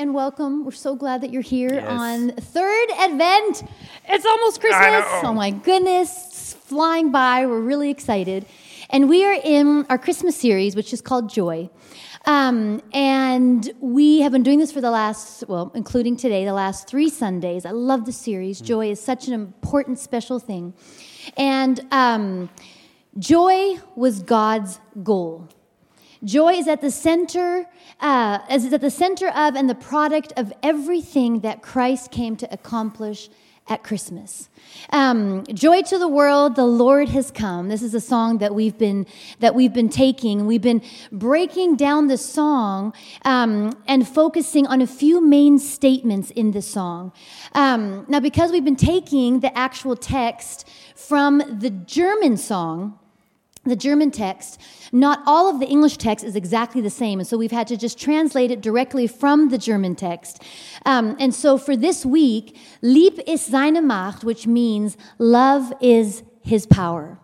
and welcome. We're so glad that you're here Yes. on third Advent. It's almost Christmas. Oh my goodness, it's flying by. We're really excited. And we are in our Christmas series, which is called Joy. Um, and we have been doing this for the last, well, including today, the last three Sundays. I love the series. Joy is such an important, special thing. And um, joy was God's goal. Joy is at the center, uh, is at the center of and the product of everything that Christ came to accomplish at Christmas. Um, Joy to the world, the Lord has come. This is a song that we've been that we've been taking. We've been breaking down the song um, and focusing on a few main statements in the song. Um, now, because we've been taking the actual text from the German song the German text, not all of the English text is exactly the same. And so we've had to just translate it directly from the German text. Um, and so for this week, Lieb ist seine Macht, which means love is his power.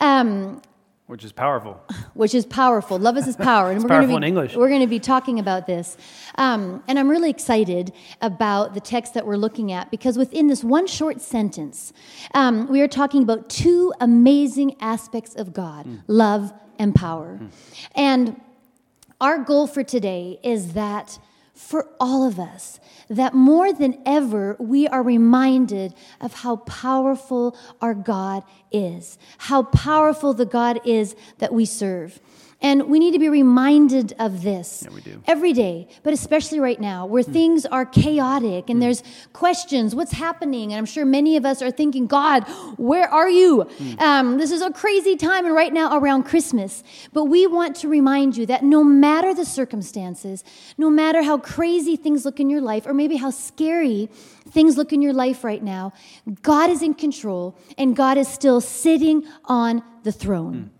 Um, which is powerful. Which is powerful. Love is his power, and It's we're going to powerful be in English. we're going to be talking about this. Um, and I'm really excited about the text that we're looking at because within this one short sentence, um, we are talking about two amazing aspects of God: love and power. And our goal for today is that for all of us, that more than ever, we are reminded of how powerful our God is, how powerful the God is that we serve. And we need to be reminded of this Yeah, every day, but especially right now where hmm. things are chaotic and hmm. there's questions what's happening? And I'm sure many of us are thinking, God, where are you? Hmm. Um, this is a crazy time, and right now around Christmas. But we want to remind you that no matter the circumstances, no matter how crazy things look in your life, or maybe how scary things look in your life right now, God is in control and God is still sitting on the throne.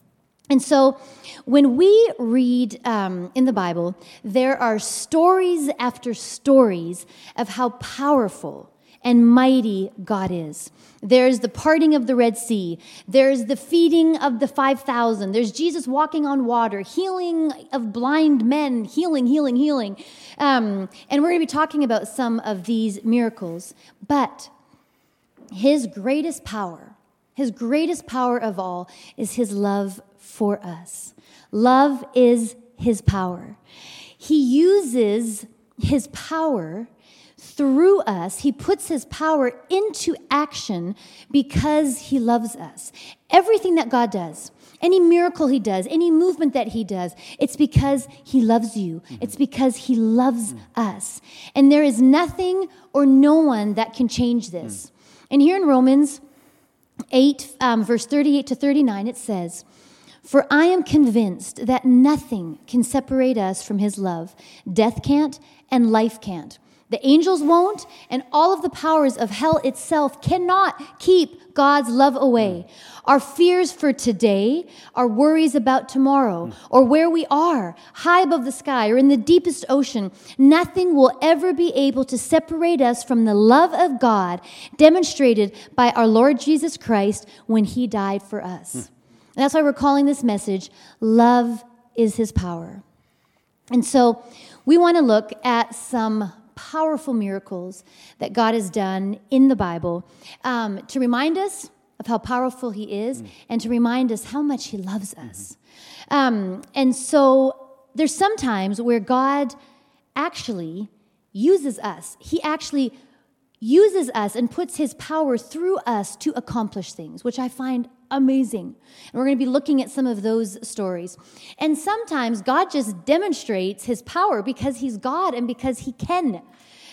And so, when we read um, in the Bible, there are stories after stories of how powerful and mighty God is. There's the parting of the Red Sea, there's the feeding of the 5,000, there's Jesus walking on water, healing of blind men, healing, healing, healing. Um, and we're going to be talking about some of these miracles. But his greatest power, his greatest power of all, is his love for us. Love is his power. He uses his power through us. He puts his power into action because he loves us. Everything that God does, any miracle he does, any movement that he does, it's because he loves you. It's because he loves us. And there is nothing or no one that can change this. And here in Romans 8, um, verse 38 to 39, it says, For I am convinced that nothing can separate us from his love. Death can't, and life can't. The angels won't, and all of the powers of hell itself cannot keep God's love away. Mm. Our fears for today, our worries about tomorrow, mm. or where we are, high above the sky or in the deepest ocean, nothing will ever be able to separate us from the love of God demonstrated by our Lord Jesus Christ when he died for us. Hmm. And that's why we're calling this message, Love is His Power. And so we want to look at some powerful miracles that God has done in the Bible um, to remind us of how powerful He is and to remind us how much He loves us. Um, and so there's sometimes where God actually uses us, He actually uses us and puts his power through us to accomplish things, which I find amazing. And we're going to be looking at some of those stories. And sometimes God just demonstrates his power because he's God and because he can.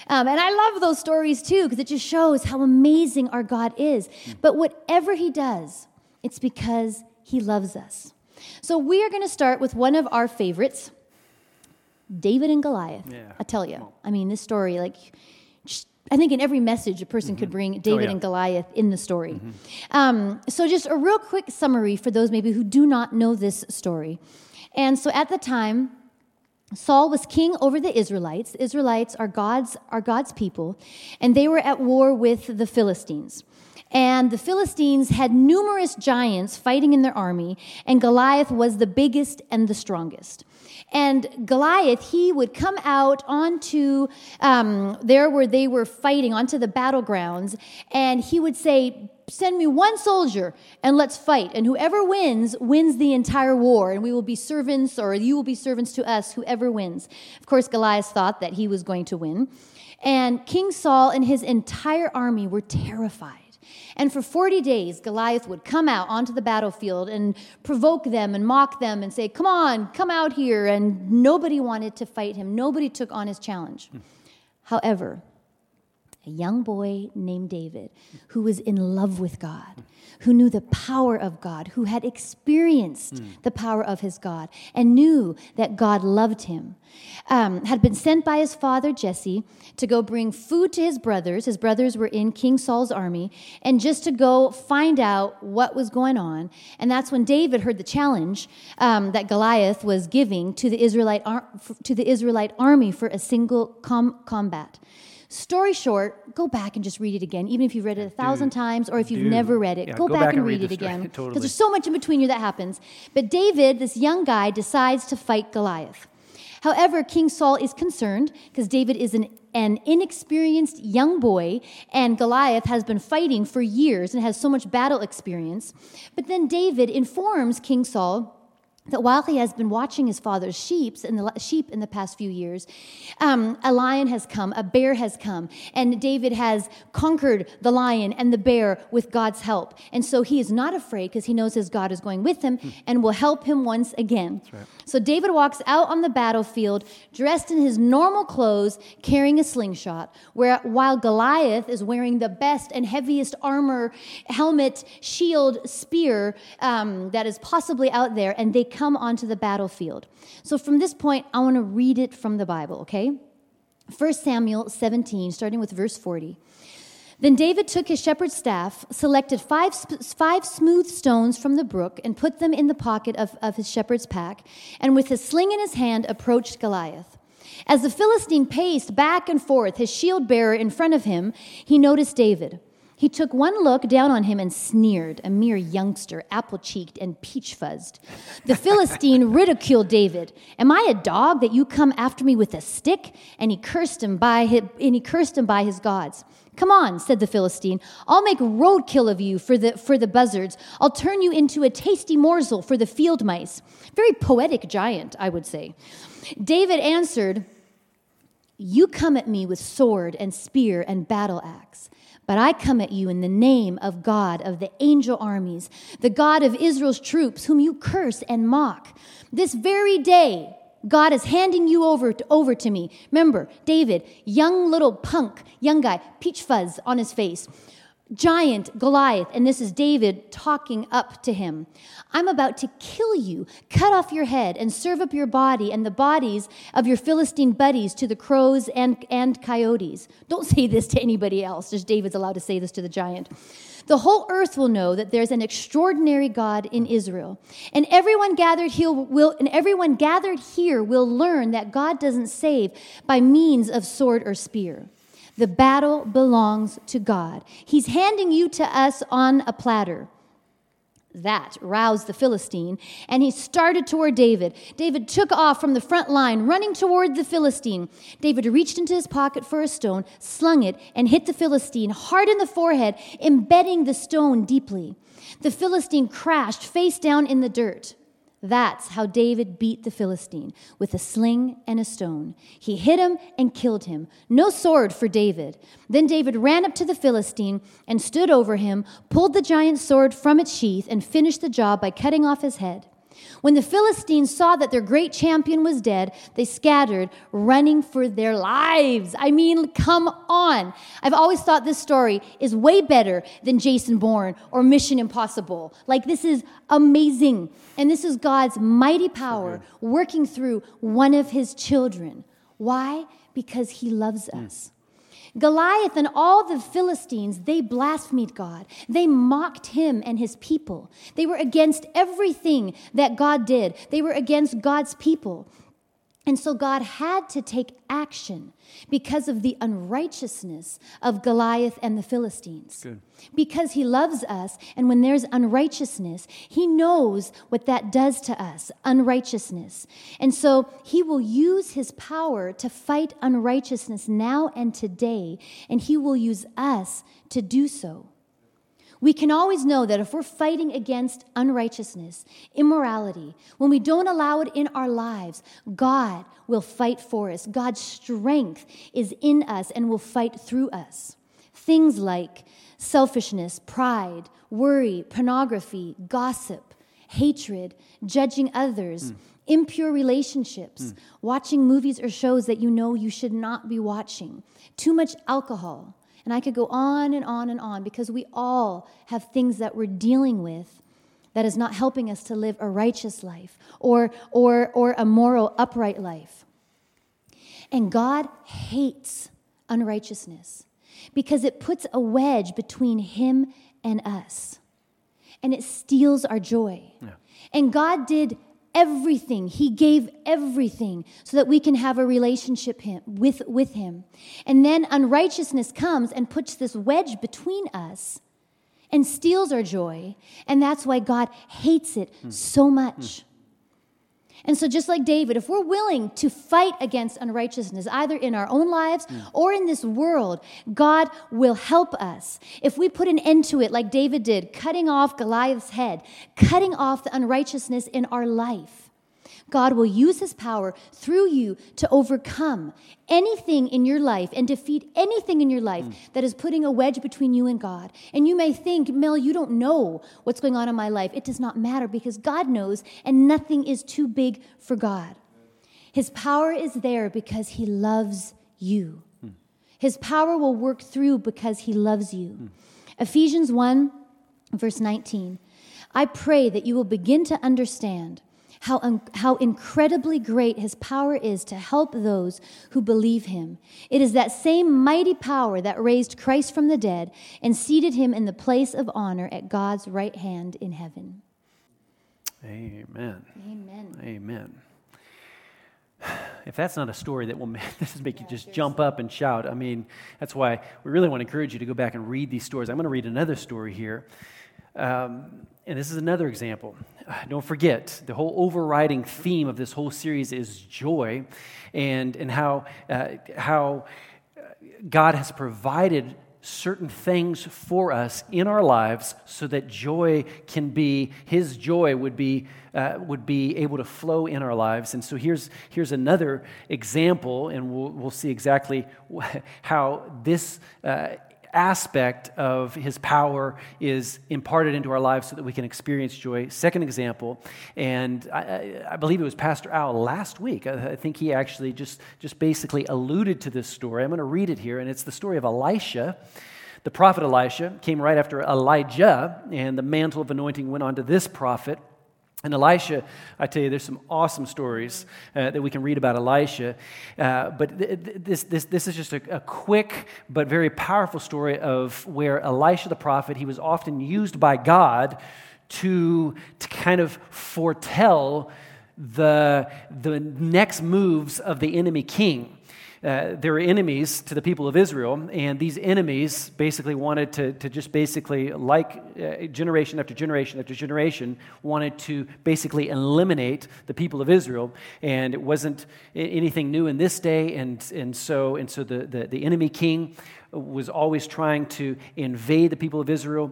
Um, and I love those stories too because it just shows how amazing our God is. But whatever he does, it's because he loves us. So we are going to start with one of our favorites. David and Goliath. Yeah. I tell you. I mean, this story, like, just- I think in every message a person could bring David yeah. and Goliath in the story. Um, so, just a real quick summary for those maybe who do not know this story. And so, at the time, Saul was king over the Israelites. The Israelites are God's, are God's people, and they were at war with the Philistines. And the Philistines had numerous giants fighting in their army, and Goliath was the biggest and the strongest. And Goliath, he would come out onto um, there where they were fighting, onto the battlegrounds, and he would say, Send me one soldier and let's fight. And whoever wins, wins the entire war. And we will be servants, or you will be servants to us, whoever wins. Of course, Goliath thought that he was going to win. And King Saul and his entire army were terrified. And for 40 days, Goliath would come out onto the battlefield and provoke them and mock them and say, Come on, come out here. And nobody wanted to fight him, nobody took on his challenge. Hmm. However, a young boy named David who was in love with God, who knew the power of God, who had experienced mm. the power of his God, and knew that God loved him, um, had been sent by his father Jesse to go bring food to his brothers. His brothers were in King Saul's army, and just to go find out what was going on. And that's when David heard the challenge um, that Goliath was giving to the Israelite ar- to the Israelite army for a single com- combat. Story short, go back and just read it again, even if you've read it a thousand times or if you've never read it. Yeah, go, go, back, back and, read, read it again. Because totally. there's so much in between you that happens. But David, this young guy, decides to fight Goliath. However, King Saul is concerned because David is an, an inexperienced young boy, and Goliath has been fighting for years and has so much battle experience. But then David informs King Saul that while he has been watching his father's sheep in the, sheep in the past few years, um, a lion has come, a bear has come, and David has conquered the lion and the bear with God's help. And so he is not afraid because he knows his God is going with him and will help him once again. Right. So David walks out on the battlefield dressed in his normal clothes, carrying a slingshot, where, while Goliath is wearing the best and heaviest armor, helmet, shield, spear um, that is possibly out there, and they come onto the battlefield. So from this point, I want to read it from the Bible, okay? 1 Samuel 17, starting with verse 40. Then David took his shepherd's staff, selected five, five smooth stones from the brook, and put them in the pocket of, of his shepherd's pack, and with his sling in his hand approached Goliath. As the Philistine paced back and forth, his shield bearer in front of him, he noticed David. He took one look down on him and sneered, a mere youngster, apple cheeked and peach fuzzed. The Philistine ridiculed David. Am I a dog that you come after me with a stick? And he cursed him by his, and he cursed him by his gods. Come on, said the Philistine. I'll make roadkill of you for the, for the buzzards. I'll turn you into a tasty morsel for the field mice. Very poetic giant, I would say. David answered, You come at me with sword and spear and battle axe. But I come at you in the name of God of the angel armies, the God of Israel's troops, whom you curse and mock. This very day, God is handing you over to, over to me. Remember, David, young little punk, young guy, peach fuzz on his face giant Goliath, and this is David talking up to him. I'm about to kill you, cut off your head, and serve up your body and the bodies of your Philistine buddies to the crows and, and coyotes. Don't say this to anybody else, just David's allowed to say this to the giant. The whole earth will know that there's an extraordinary God in Israel. And everyone gathered here will and everyone gathered here will learn that God doesn't save by means of sword or spear. The battle belongs to God. He's handing you to us on a platter. That roused the Philistine, and he started toward David. David took off from the front line, running toward the Philistine. David reached into his pocket for a stone, slung it, and hit the Philistine hard in the forehead, embedding the stone deeply. The Philistine crashed face down in the dirt. That's how David beat the Philistine with a sling and a stone. He hit him and killed him. No sword for David. Then David ran up to the Philistine and stood over him, pulled the giant's sword from its sheath, and finished the job by cutting off his head. When the Philistines saw that their great champion was dead, they scattered, running for their lives. I mean, come on. I've always thought this story is way better than Jason Bourne or Mission Impossible. Like, this is amazing. And this is God's mighty power working through one of his children. Why? Because he loves us. Goliath and all the Philistines, they blasphemed God. They mocked him and his people. They were against everything that God did, they were against God's people. And so God had to take action because of the unrighteousness of Goliath and the Philistines. Good. Because he loves us, and when there's unrighteousness, he knows what that does to us unrighteousness. And so he will use his power to fight unrighteousness now and today, and he will use us to do so we can always know that if we're fighting against unrighteousness, immorality, when we don't allow it in our lives, God will fight for us. God's strength is in us and will fight through us. Things like selfishness, pride, worry, pornography, gossip, hatred, judging others. Mm. Impure relationships, mm. watching movies or shows that you know you should not be watching, too much alcohol, and I could go on and on and on because we all have things that we're dealing with that is not helping us to live a righteous life or, or, or a moral, upright life. And God hates unrighteousness because it puts a wedge between Him and us. And it steals our joy. Yeah. And God did everything. He gave everything so that we can have a relationship with, with Him. And then unrighteousness comes and puts this wedge between us and steals our joy. And that's why God hates it so much. And so, just like David, if we're willing to fight against unrighteousness, either in our own lives mm. or in this world, God will help us. If we put an end to it, like David did, cutting off Goliath's head, cutting off the unrighteousness in our life, God will use his power through you to overcome anything in your life and defeat anything in your life mm. that is putting a wedge between you and God. And you may think, Mel, you don't know what's going on in my life. It does not matter because God knows, and nothing is too big for God. His power is there because he loves you. Mm. His power will work through because he loves you. Mm. Ephesians 1, verse 19. I pray that you will begin to understand how, un- how incredibly great his power is to help those who believe him. It is that same mighty power that raised Christ from the dead and seated him in the place of honor at God's right hand in heaven. Amen. Amen. Amen. If that's not a story that will make, this make you just jump up and shout, I mean, that's why we really want to encourage you to go back and read these stories. I'm going to read another story here. Um, and this is another example. Don't forget, the whole overriding theme of this whole series is joy and, and how, uh, how God has provided certain things for us in our lives so that joy can be his joy would be uh, would be able to flow in our lives. And so here's here's another example and we'll, we'll see exactly how this uh, aspect of his power is imparted into our lives so that we can experience joy. Second example, and I, I believe it was Pastor Al last week. I, I, think he actually just, just basically alluded to this story. I'm going to read it here, and it's the story of Elisha. The prophet Elisha came right after Elijah, and the mantle of anointing went on to this prophet. And Elisha, I tell you, there's some awesome stories uh, that we can read about Elisha. Uh, but th- this, this, this is just a, a, quick but very powerful story of where Elisha the prophet, he was often used by God to, to kind of foretell the, the next moves of the enemy king uh, they were enemies to the people of Israel, and these enemies basically wanted to, to just basically, like uh, generation after generation after generation, wanted to basically eliminate the people of Israel. And it wasn't anything new in this day, and, and so, and so the, the, the enemy king was always trying to invade the people of Israel,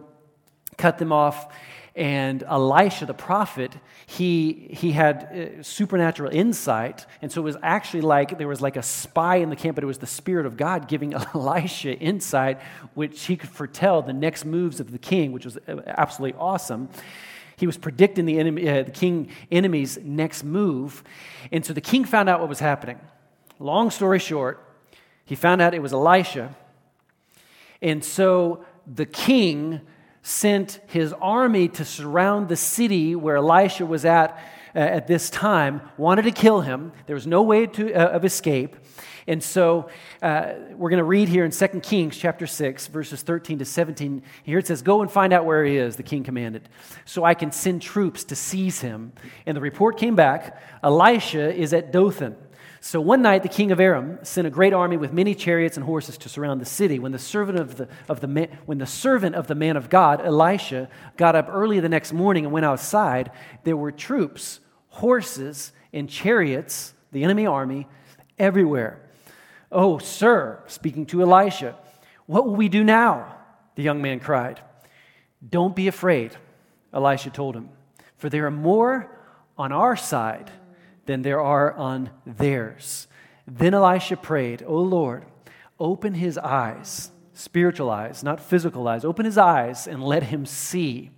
cut them off. And Elisha, the prophet, he, he had uh, supernatural insight. And so it was actually like there was like a spy in the camp, but it was the Spirit of God giving Elisha insight, which he could foretell the next moves of the king, which was uh, absolutely awesome. He was predicting the, enemy, uh, the king enemy's next move. And so the king found out what was happening. Long story short, he found out it was Elisha. And so the king sent his army to surround the city where Elisha was at uh, at this time, wanted to kill him. There was no way to, uh, of escape. And so uh, we're going to read here in 2 Kings chapter 6, verses 13 to 17. Here it says, Go and find out where he is, the king commanded, so I can send troops to seize him. And the report came back Elisha is at Dothan. So one night, the king of Aram sent a great army with many chariots and horses to surround the city. When the servant of the, of the man, when the servant of the man of God, Elisha, got up early the next morning and went outside, there were troops, horses, and chariots, the enemy army, everywhere. Oh, sir, speaking to Elisha, what will we do now? The young man cried. Don't be afraid, Elisha told him, for there are more on our side than there are on theirs. Then Elisha prayed, O Lord, open his eyes, spiritual eyes, not physical eyes, open his eyes and let him see.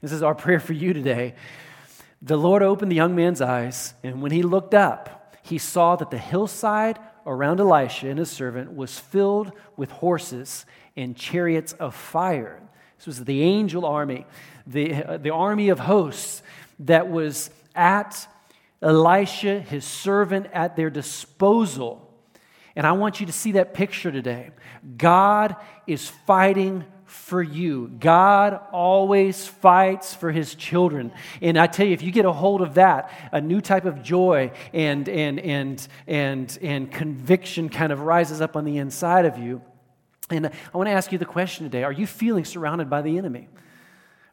This is our prayer for you today. The Lord opened the young man's eyes, and when he looked up, he saw that the hillside around Elisha and his servant was filled with horses and chariots of fire. This was the angel army, the, uh, the army of hosts that was at Elisha, his servant, at their disposal. And I want you to see that picture today. God is fighting for you. God always fights for his children. And I tell you, if you get a hold of that, a new type of joy and, and, and, and, and conviction kind of rises up on the inside of you. And I want to ask you the question today Are you feeling surrounded by the enemy?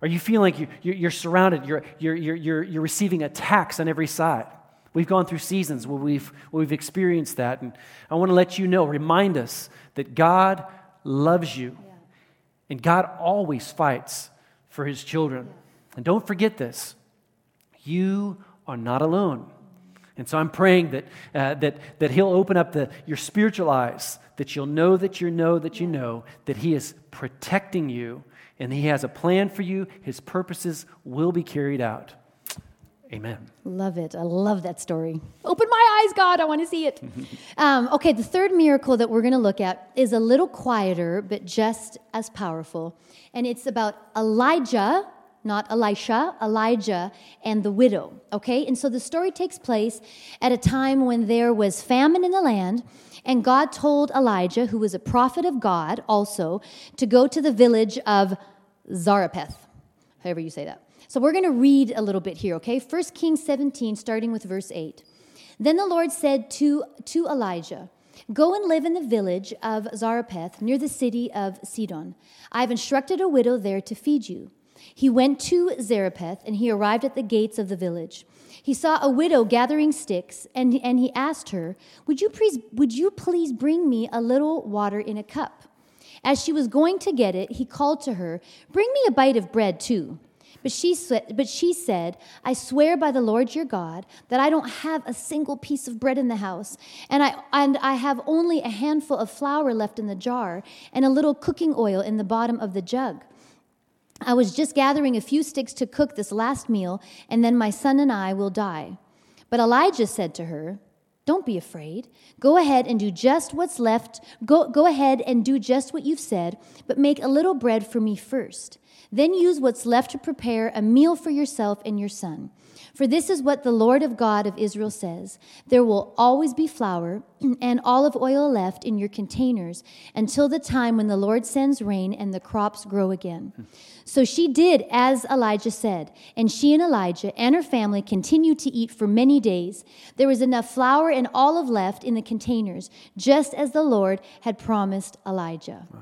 Are you feeling like you, you're surrounded, you're, you're, you're, you're receiving attacks on every side? We've gone through seasons where we've, where we've experienced that. And I want to let you know, remind us that God loves you. And God always fights for his children. And don't forget this you are not alone. And so I'm praying that, uh, that, that He'll open up the, your spiritual eyes, that you'll know that you know that you know that He is protecting you and He has a plan for you. His purposes will be carried out. Amen. Love it. I love that story. Open my eyes, God. I want to see it. um, okay, the third miracle that we're going to look at is a little quieter, but just as powerful. And it's about Elijah, not Elisha, Elijah and the widow. Okay, and so the story takes place at a time when there was famine in the land. And God told Elijah, who was a prophet of God also, to go to the village of Zarephath, however you say that. So we're going to read a little bit here, okay? 1 Kings 17, starting with verse 8. Then the Lord said to, to Elijah, Go and live in the village of Zarephath near the city of Sidon. I have instructed a widow there to feed you. He went to Zarephath and he arrived at the gates of the village. He saw a widow gathering sticks and, and he asked her, would you, please, would you please bring me a little water in a cup? As she was going to get it, he called to her, Bring me a bite of bread too. But she, but she said, I swear by the Lord your God that I don't have a single piece of bread in the house, and I, and I have only a handful of flour left in the jar, and a little cooking oil in the bottom of the jug. I was just gathering a few sticks to cook this last meal, and then my son and I will die. But Elijah said to her, Don't be afraid. Go ahead and do just what's left. Go, go ahead and do just what you've said, but make a little bread for me first. Then use what's left to prepare a meal for yourself and your son. For this is what the Lord of God of Israel says There will always be flour and olive oil left in your containers until the time when the Lord sends rain and the crops grow again. So she did as Elijah said, and she and Elijah and her family continued to eat for many days. There was enough flour and olive left in the containers, just as the Lord had promised Elijah. Wow.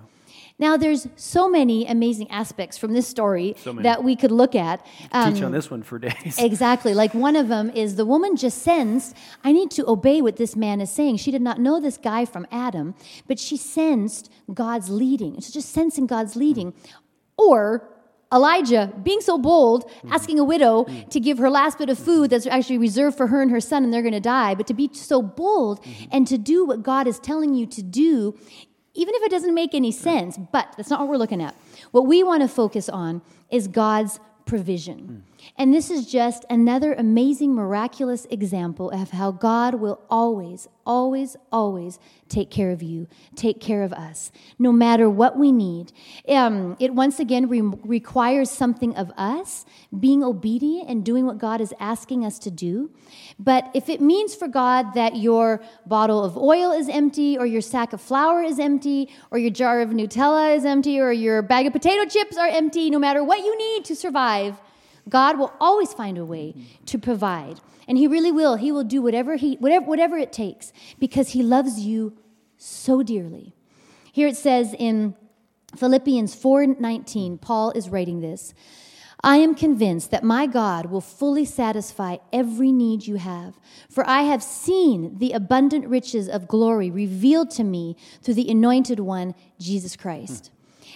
Now, there's so many amazing aspects from this story so that we could look at. Um, Teach on this one for days. exactly. Like one of them is the woman just sensed, I need to obey what this man is saying. She did not know this guy from Adam, but she sensed God's leading. It's just sensing God's leading. Or Elijah being so bold, mm-hmm. asking a widow mm-hmm. to give her last bit of food that's actually reserved for her and her son, and they're going to die, but to be so bold mm-hmm. and to do what God is telling you to do even if it doesn't make any sense, but that's not what we're looking at. What we want to focus on is God's provision. Mm. And this is just another amazing, miraculous example of how God will always, always, always take care of you, take care of us, no matter what we need. Um, it once again re- requires something of us, being obedient and doing what God is asking us to do. But if it means for God that your bottle of oil is empty, or your sack of flour is empty, or your jar of Nutella is empty, or your bag of potato chips are empty, no matter what you need to survive, God will always find a way to provide. And he really will. He will do whatever he whatever whatever it takes because he loves you so dearly. Here it says in Philippians 4:19, Paul is writing this. I am convinced that my God will fully satisfy every need you have, for I have seen the abundant riches of glory revealed to me through the anointed one, Jesus Christ.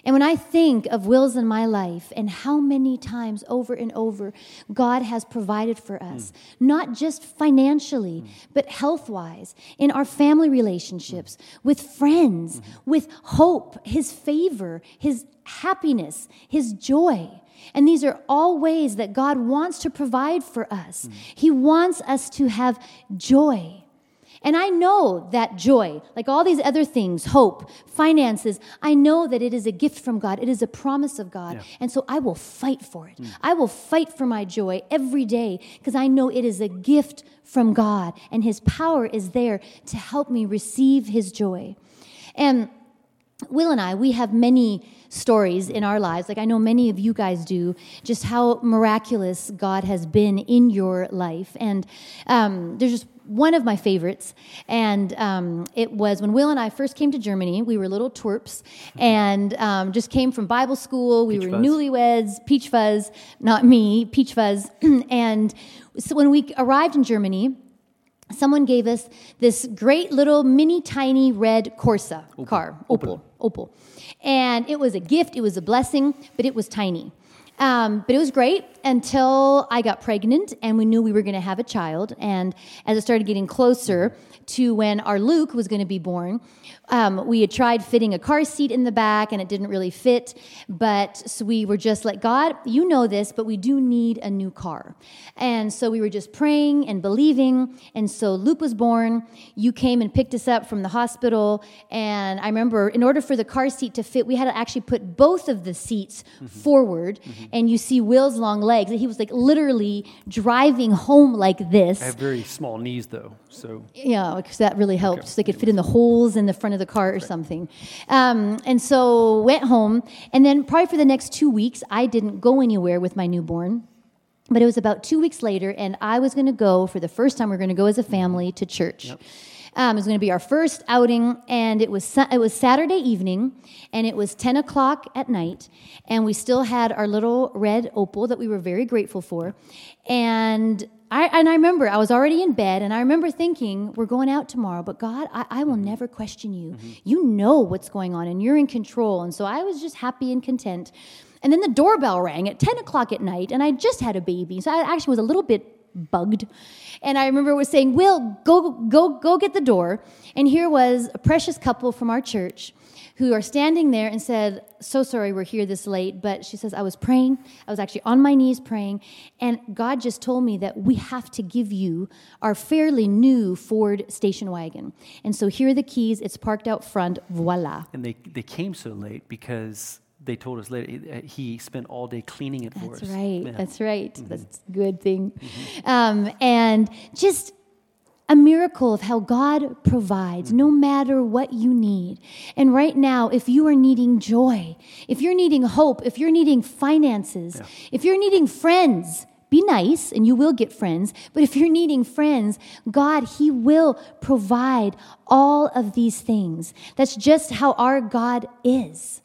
And when I think of wills in my life and how many times over and over God has provided for us, mm. not just financially, mm. but health wise, in our family relationships, mm. with friends, mm-hmm. with hope, His favor, His happiness, His joy. And these are all ways that God wants to provide for us. Mm. He wants us to have joy. And I know that joy, like all these other things, hope, finances, I know that it is a gift from God. It is a promise of God. Yeah. And so I will fight for it. Mm. I will fight for my joy every day because I know it is a gift from God and His power is there to help me receive His joy. And Will and I, we have many stories in our lives, like I know many of you guys do, just how miraculous God has been in your life. And um, there's just one of my favorites, and um, it was when Will and I first came to Germany. We were little twerps, and um, just came from Bible school. We peach were fuzz. newlyweds, peach fuzz, not me, peach fuzz. and so when we arrived in Germany, someone gave us this great little mini tiny red Corsa Opel. car, Opel, Opel, Opel, and it was a gift. It was a blessing, but it was tiny. Um, but it was great until I got pregnant and we knew we were going to have a child. And as it started getting closer to when our Luke was going to be born, um, we had tried fitting a car seat in the back and it didn't really fit. But so we were just like, God, you know this, but we do need a new car. And so we were just praying and believing. And so Luke was born. You came and picked us up from the hospital. And I remember, in order for the car seat to fit, we had to actually put both of the seats mm-hmm. forward. Mm-hmm. And you see Will's long legs. And he was like literally driving home like this. I have very small knees, though. So, yeah, because that really helped. Okay. So they could fit in the holes in the front of the car or something. Um, and so went home, and then probably for the next two weeks, I didn't go anywhere with my newborn. But it was about two weeks later, and I was going to go for the first time. We are going to go as a family to church. Yep. Um, it was going to be our first outing, and it was it was Saturday evening, and it was ten o'clock at night, and we still had our little red Opel that we were very grateful for, and I, and I remember I was already in bed, and I remember thinking, We're going out tomorrow, but God, I, I will never question you. Mm-hmm. You know what's going on, and you're in control. And so I was just happy and content. And then the doorbell rang at 10 o'clock at night, and I just had a baby. So I actually was a little bit bugged. And I remember was saying, Will, go, go, go get the door. And here was a precious couple from our church who are standing there and said, So sorry we're here this late. But she says, I was praying. I was actually on my knees praying. And God just told me that we have to give you our fairly new Ford station wagon. And so here are the keys. It's parked out front. Voila. And they, they came so late because they told us later he spent all day cleaning it for That's us. Right. Yeah. That's right. Mm-hmm. That's a good thing. Mm-hmm. Um, and just a miracle of how God provides no matter what you need. And right now, if you are needing joy, if you're needing hope, if you're needing finances, yeah. if you're needing friends, be nice and you will get friends. But if you're needing friends, God, He will provide all of these things. That's just how our God is.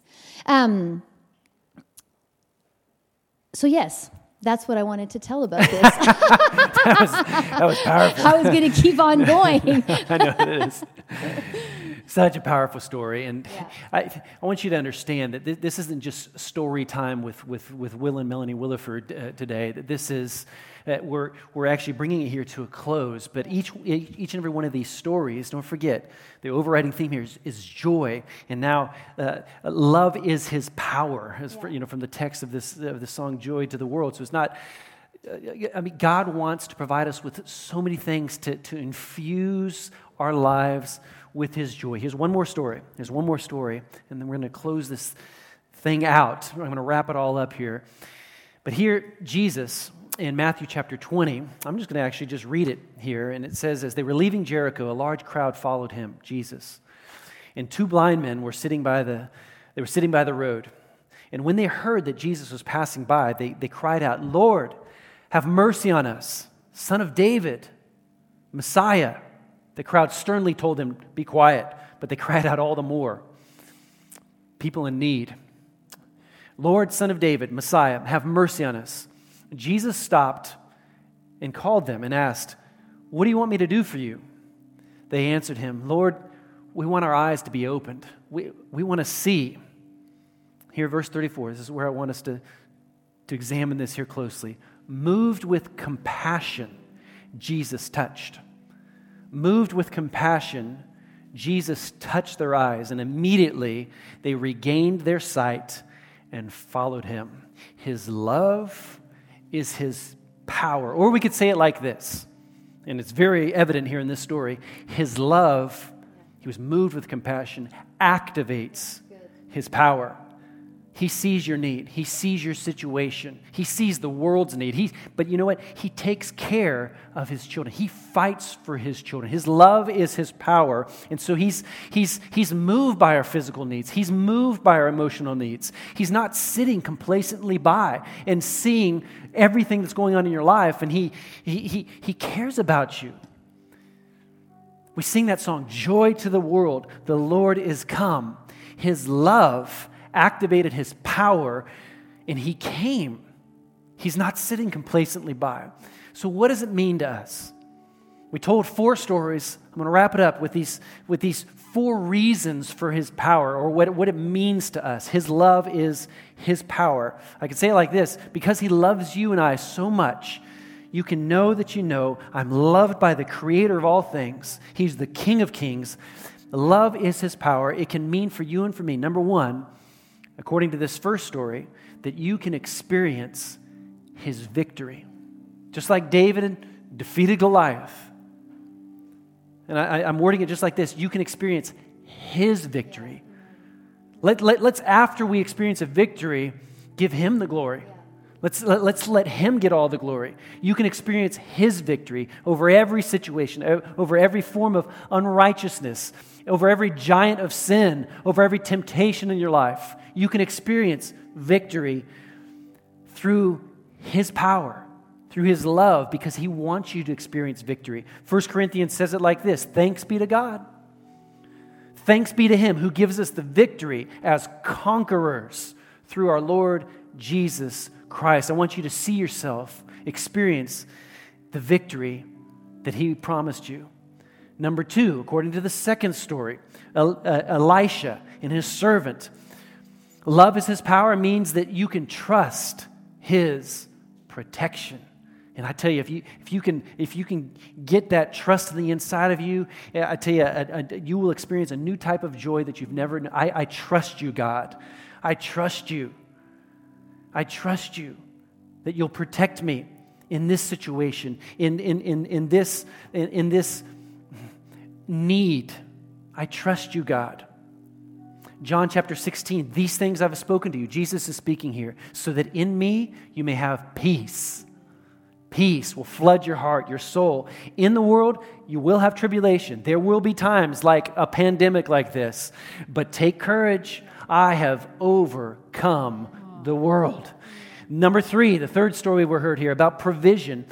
Um, so, yes, that's what I wanted to tell about this. that, was, that was powerful. I was going to keep on going. I know it is. Such a powerful story. And yeah. I, I want you to understand that this, this isn't just story time with, with, with Will and Melanie Williford uh, today. That this is, uh, we're, we're actually bringing it here to a close. But each, each and every one of these stories, don't forget, the overriding theme here is, is joy. And now, uh, love is his power, as yeah. for, you know, from the text of this, of the song Joy to the World. So it's not uh, I mean, God wants to provide us with so many things to, to infuse our lives with his joy. Here's one more story. Here's one more story, and then we're going to close this thing out. I'm going to wrap it all up here. But here, Jesus in Matthew chapter 20, I'm just going to actually just read it here. And it says, As they were leaving Jericho, a large crowd followed him, Jesus. And two blind men were sitting by the, they were sitting by the road. And when they heard that Jesus was passing by, they, they cried out, Lord, have mercy on us. Son of David, Messiah. The crowd sternly told him, Be quiet, but they cried out all the more. People in need. Lord, Son of David, Messiah, have mercy on us. Jesus stopped and called them and asked, What do you want me to do for you? They answered him, Lord, we want our eyes to be opened. We, we want to see. Here, verse 34, this is where I want us to, to examine this here closely. Moved with compassion, Jesus touched. Moved with compassion, Jesus touched their eyes, and immediately they regained their sight and followed him. His love is his power. Or we could say it like this, and it's very evident here in this story His love, he was moved with compassion, activates his power. He sees your need. He sees your situation. He sees the world's need. He, but you know what? He takes care of his children. He fights for his children. His love is his power. And so he's, he's, he's moved by our physical needs. He's moved by our emotional needs. He's not sitting complacently by and seeing everything that's going on in your life, and he, he, he, he cares about you. We sing that song, Joy to the World, the Lord is come. His love activated his power, and he came. He's not sitting complacently by. So, what does it mean to us? We told four stories. I'm going to wrap it up with these, with these four reasons for his power or what, what it means to us. His love is his power. I could say it like this because he loves you and I so much, you can know that you know I'm loved by the creator of all things. He's the king of kings. Love is his power. It can mean for you and for me, number one, according to this first story, that you can experience his victory. Just like David defeated Goliath. And I, am wording it just like this you can experience his victory. Let, let, let's, after we experience a victory, give him the glory. Let's, let, let us let him get all the glory. You can experience his victory over every situation, over every form of unrighteousness, over every giant of sin, over every temptation in your life. You can experience victory through His power, through His love, because He wants you to experience victory. 1 Corinthians says it like this Thanks be to God. Thanks be to Him who gives us the victory as conquerors through our Lord Jesus Christ. I want you to see yourself experience the victory that He promised you. Number two, according to the second story, uh, Elisha and his servant. Love is his power means that you can trust his protection. And I tell you, if you, if you, can, if you can get that trust in the inside of you, eh, I tell you, you will experience a new type of joy that you've never. I, I trust you, God. I trust you. I trust you that you'll protect me in this situation, in, in, in, in, this, in, in this need. I trust you, God. John chapter 16, these things I've spoken to you. Jesus is speaking here, so that in me you may have peace. Peace will flood your heart, your soul. In the world, you will have tribulation. There will be times like a pandemic like this. But take courage. I have overcome the world. Number three, the third story we heard here about provision.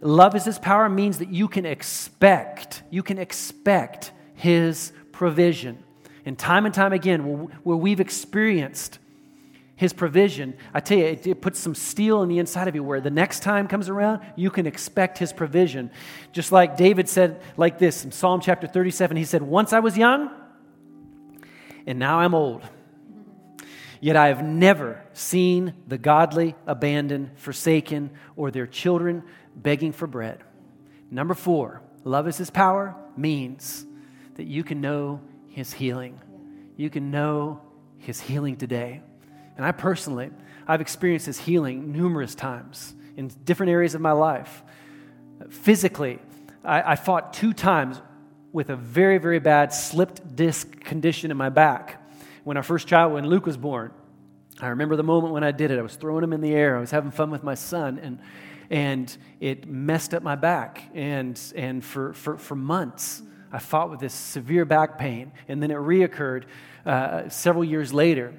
Love is his power means that you can expect, you can expect his provision. And time and time again, where we've experienced his provision, I tell you, it, it, puts some steel in the inside of you where the next time comes around, you can expect his provision. Just like David said, like this in Psalm chapter 37, he said, Once I was young, and now I'm old. Yet I have never seen the godly abandoned, forsaken, or their children begging for bread. Number four, love is his power means that you can know his healing. You can know his healing today. And I personally, I've experienced his healing numerous times in different areas of my life. Physically, I, I fought two times with a very, very bad slipped disc condition in my back. When our first child, when Luke was born, I remember the moment when I did it. I was throwing him in the air. I was having fun with my son, and and it messed up my back. And, and for, for, for months, I fought with this severe back pain. And then it reoccurred uh, several years later.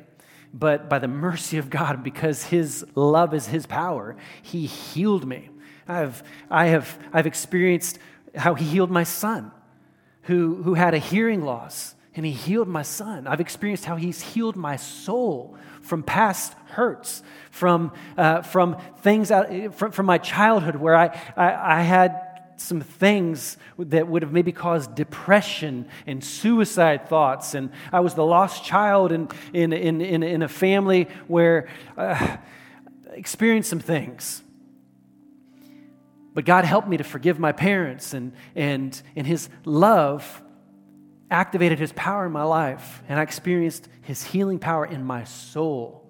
But by the mercy of God, because His love is His power, He healed me. I have, I have, I've experienced how he healed my son who, who had a hearing loss, and he healed my son. I've experienced how he's healed my soul from past hurts, from, uh, from things out, from, from my childhood where I, I, I had some things that would have maybe caused depression and suicide thoughts. And I was the lost child in, in, in, in, in a family where uh, experienced some things. But God helped me to forgive my parents, and, and, and His love activated His power in my life, and I experienced His healing power in my soul,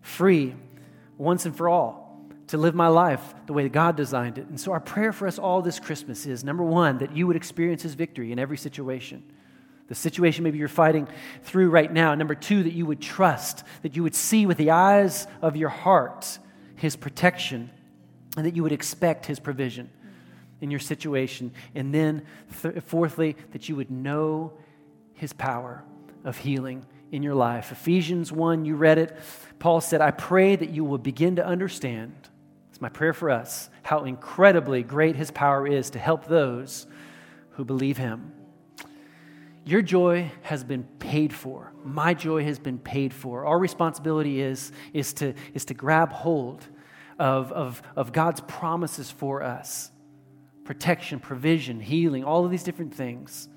free once and for all to live my life the way God designed it. And so, our prayer for us all this Christmas is number one, that you would experience His victory in every situation. The situation maybe you're fighting through right now. Number two, that you would trust, that you would see with the eyes of your heart His protection and that you would expect his provision in your situation. And then, th- fourthly, that you would know his power of healing in your life. Ephesians 1, you read it. Paul said, I pray that you will begin to understand, it's my prayer for us, how incredibly great his power is to help those who believe him. Your joy has been paid for. My joy has been paid for. Our responsibility is, is, to, is to grab hold of, of, of God's promises for us protection, provision, healing, all of these different things.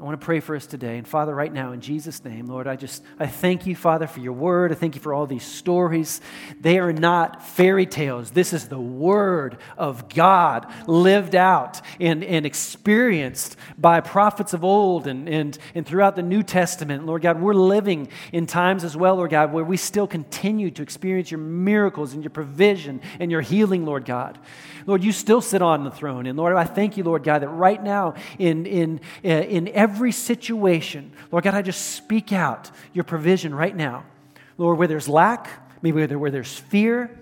I want to pray for us today. And Father, right now, in Jesus' name, Lord, I just, I thank you, Father, for your word. I thank you for all these stories. They are not fairy tales. This is the word of God lived out and, and experienced by prophets of old and, and, and throughout the New Testament. Lord God, we're living in times as well, Lord God, where we still continue to experience your miracles and your provision and your healing, Lord God. Lord, you still sit on the throne. And Lord, I thank you, Lord God, that right now in, in, uh, in every every situation. Lord God, I just speak out your provision right now. Lord, where there's lack, maybe where there's fear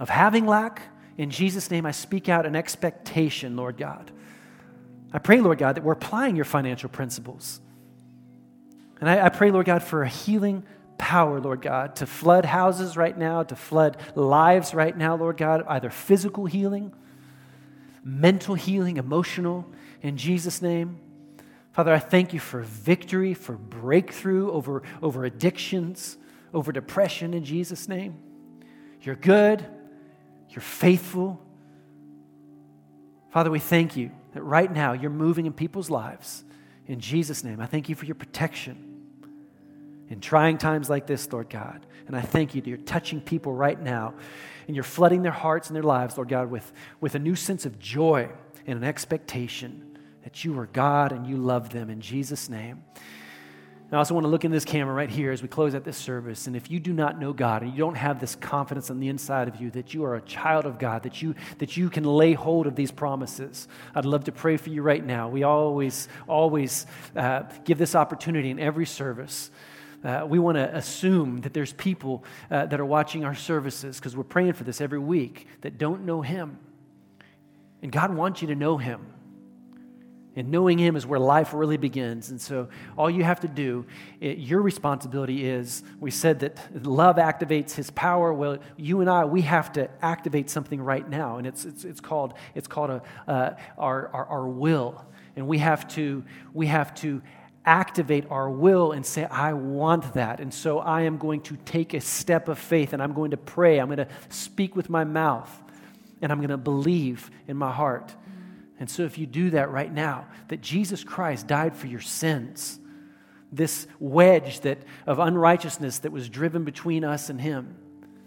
of having lack, in Jesus' name I speak out an expectation, Lord God. I pray, Lord God, that we're applying your financial principles. And I, I pray, Lord God, for a healing power, Lord God, to flood houses right now, to flood lives right now, Lord God, either physical healing, mental healing, emotional, in Jesus' name. Father, I thank you for victory, for breakthrough over, over addictions, over depression in Jesus' name. You're good, you're faithful. Father, we thank you that right now you're moving in people's lives. In Jesus' name, I thank you for your protection in trying times like this, Lord God. And I thank you that you're touching people right now and you're flooding their hearts and their lives, Lord God, with, with a new sense of joy and an expectation that you are God and you love them in Jesus' name. I also want to look in this camera right here as we close out this service. And if you do not know God and you don't have this confidence on the inside of you that you are a child of God, that you, that you can lay hold of these promises, I'd love to pray for you right now. We always, always uh, give this opportunity in every service. Uh, we want to assume that there's people uh, that are watching our services because we're praying for this every week that don't know Him. And God wants you to know Him. And knowing Him is where life really begins. And so, all you have to do, it, your responsibility is we said that love activates His power. Well, you and I, we have to activate something right now. And it's, it's, it's called, it's called a, uh, our, our, our will. And we have to, we have to activate our will and say, I want that. And so, I am going to take a step of faith and I'm going to pray. I'm going to speak with my mouth and I'm going to believe in my heart. And so, if you do that right now, that Jesus Christ died for your sins, this wedge that, of unrighteousness that was driven between us and Him,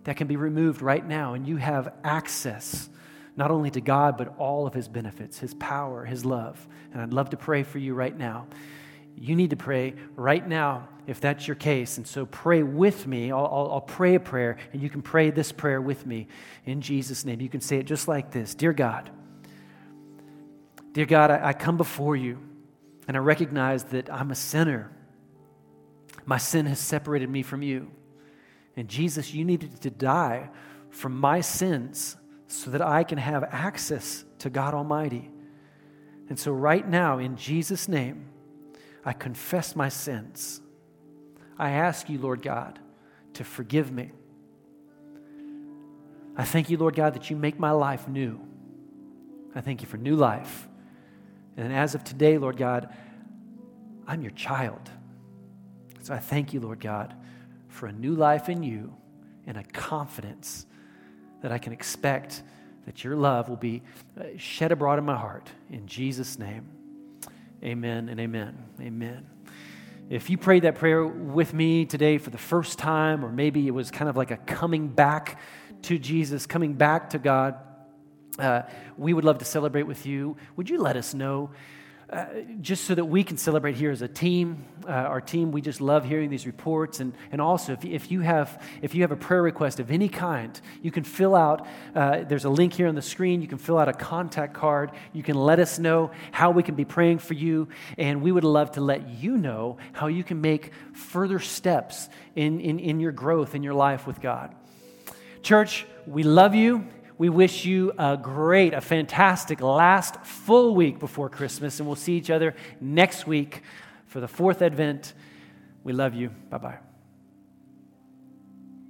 that can be removed right now, and you have access not only to God, but all of His benefits, His power, His love. And I'd love to pray for you right now. You need to pray right now if that's your case. And so pray with me. I'll, I'll, I'll, pray a prayer, and you can pray this prayer with me in Jesus' name. You can say it just like this Dear God, Dear God, I, I come before you and I recognize that I'm a sinner. My sin has separated me from you. And Jesus, you needed to die for my sins so that I can have access to God Almighty. And so, right now, in Jesus' name, I confess my sins. I ask you, Lord God, to forgive me. I thank you, Lord God, that you make my life new. I thank you for new life. And as of today, Lord God, I'm your child. So I thank you, Lord God, for a new life in you and a confidence that I can expect that your love will be uh, shed abroad in my heart. In Jesus' name, amen and amen. Amen. If you prayed that prayer with me today for the first time, or maybe it was kind of like a coming back to Jesus, coming back to God, uh, we would love to celebrate with you. Would you let us know? Uh, just so that we can celebrate here as a team. Uh, our team, we just love hearing these reports. And, and also, if, if, you have, if you have a prayer request of any kind, you can fill out, uh, there's a link here on the screen. You can fill out a contact card. You can let us know how we can be praying for you. And we would love to let you know how you can make further steps in, in, in your growth in your life with God. Church, we love you. We wish you a great, a fantastic last full week before Christmas, and we'll see each other next week for the fourth Advent. We love you. Bye bye.